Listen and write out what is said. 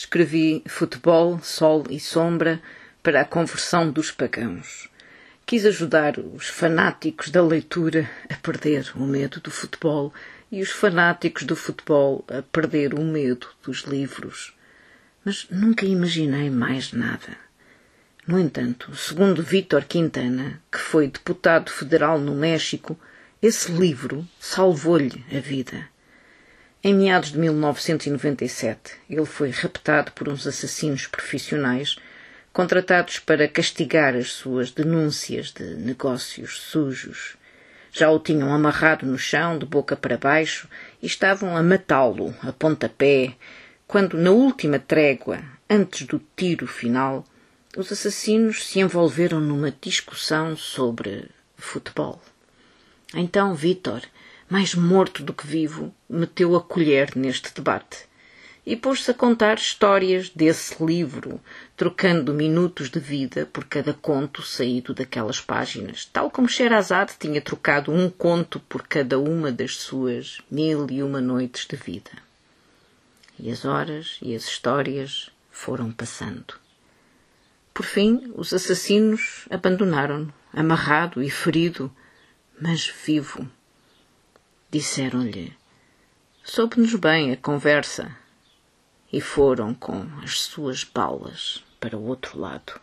Escrevi Futebol, Sol e Sombra para a conversão dos pagãos. Quis ajudar os fanáticos da leitura a perder o medo do futebol e os fanáticos do futebol a perder o medo dos livros. Mas nunca imaginei mais nada. No entanto, segundo Vítor Quintana, que foi deputado federal no México, esse livro salvou-lhe a vida. Em meados de 1997, ele foi raptado por uns assassinos profissionais contratados para castigar as suas denúncias de negócios sujos. Já o tinham amarrado no chão, de boca para baixo, e estavam a matá-lo a pontapé, quando, na última trégua, antes do tiro final, os assassinos se envolveram numa discussão sobre futebol. Então Vitor mais morto do que vivo, meteu a colher neste debate e pôs-se a contar histórias desse livro, trocando minutos de vida por cada conto saído daquelas páginas, tal como Sherazade tinha trocado um conto por cada uma das suas mil e uma noites de vida. E as horas e as histórias foram passando. Por fim, os assassinos abandonaram-no, amarrado e ferido, mas vivo Disseram-lhe: Soube-nos bem a conversa. E foram com as suas balas para o outro lado.